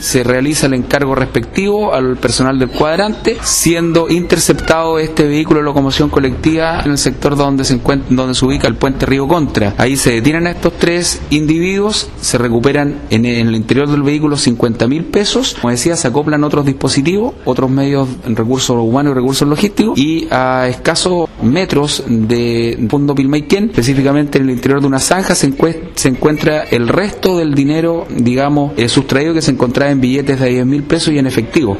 se realiza el encargo respectivo al personal del cuadrante, siendo interceptado este vehículo de locomoción colectiva en el sector donde se encuentra, donde se ubica el puente Río Contra. Ahí se detienen a estos tres individuos, se recuperan en, el interior del vehículo 50 mil pesos, como decía, se acoplan otros dispositivos, otros medios, recursos humanos y recursos logísticos, y a escasos metros de Fondo Pilmaiquén, específicamente en el interior de una zanja, se, encuentra el resto del dinero, digamos, eh, sustraído que se encontraba en billetes de 10 mil pesos y en efectivo.